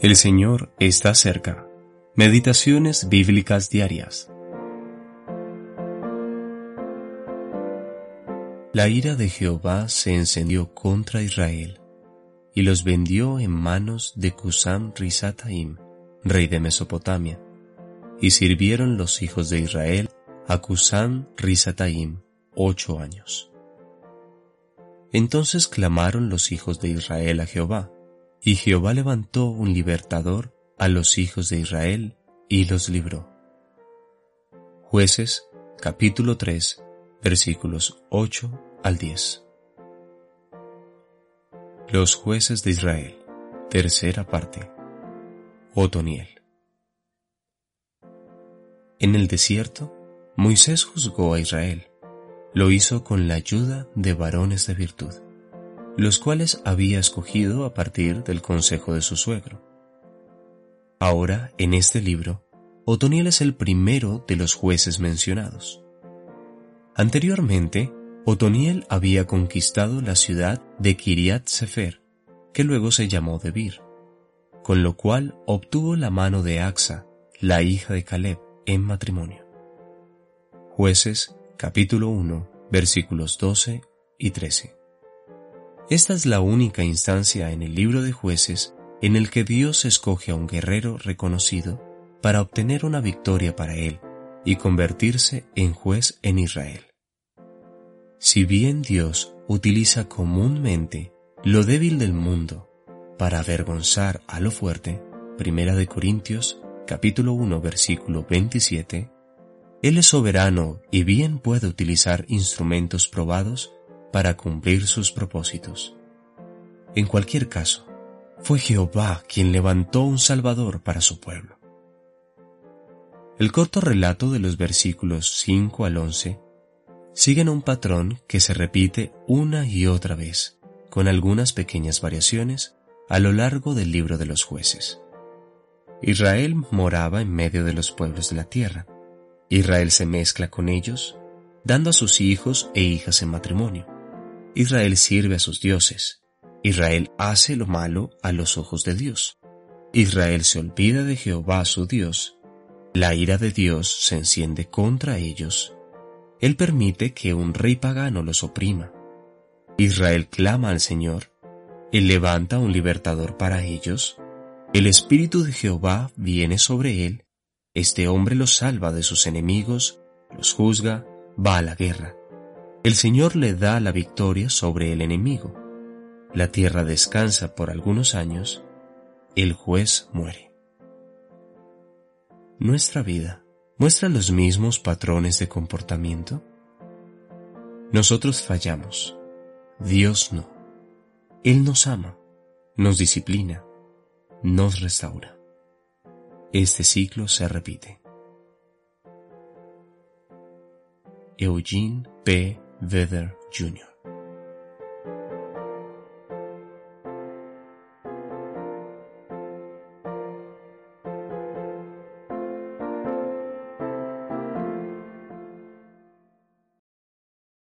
El Señor está cerca. Meditaciones bíblicas diarias. La ira de Jehová se encendió contra Israel y los vendió en manos de Cusam Risataim, rey de Mesopotamia, y sirvieron los hijos de Israel a Cusam Risataim ocho años. Entonces clamaron los hijos de Israel a Jehová, y Jehová levantó un libertador a los hijos de Israel y los libró. Jueces capítulo 3 versículos 8 al 10. Los jueces de Israel, tercera parte. Otoniel. En el desierto, Moisés juzgó a Israel. Lo hizo con la ayuda de varones de virtud los cuales había escogido a partir del consejo de su suegro. Ahora, en este libro, Otoniel es el primero de los jueces mencionados. Anteriormente, Otoniel había conquistado la ciudad de Kiriat Sefer, que luego se llamó Debir, con lo cual obtuvo la mano de Axa, la hija de Caleb, en matrimonio. Jueces capítulo 1 versículos 12 y 13. Esta es la única instancia en el libro de jueces en el que Dios escoge a un guerrero reconocido para obtener una victoria para él y convertirse en juez en Israel. Si bien Dios utiliza comúnmente lo débil del mundo para avergonzar a lo fuerte, Primera de Corintios capítulo 1 versículo 27, Él es soberano y bien puede utilizar instrumentos probados para cumplir sus propósitos. En cualquier caso, fue Jehová quien levantó un Salvador para su pueblo. El corto relato de los versículos 5 al 11 siguen un patrón que se repite una y otra vez, con algunas pequeñas variaciones a lo largo del libro de los jueces. Israel moraba en medio de los pueblos de la tierra. Israel se mezcla con ellos, dando a sus hijos e hijas en matrimonio. Israel sirve a sus dioses. Israel hace lo malo a los ojos de Dios. Israel se olvida de Jehová su Dios. La ira de Dios se enciende contra ellos. Él permite que un rey pagano los oprima. Israel clama al Señor. Él levanta un libertador para ellos. El Espíritu de Jehová viene sobre él. Este hombre los salva de sus enemigos, los juzga, va a la guerra. El Señor le da la victoria sobre el enemigo. La tierra descansa por algunos años. El juez muere. ¿Nuestra vida muestra los mismos patrones de comportamiento? Nosotros fallamos. Dios no. Él nos ama, nos disciplina, nos restaura. Este ciclo se repite. Eugene P. Weather Jr.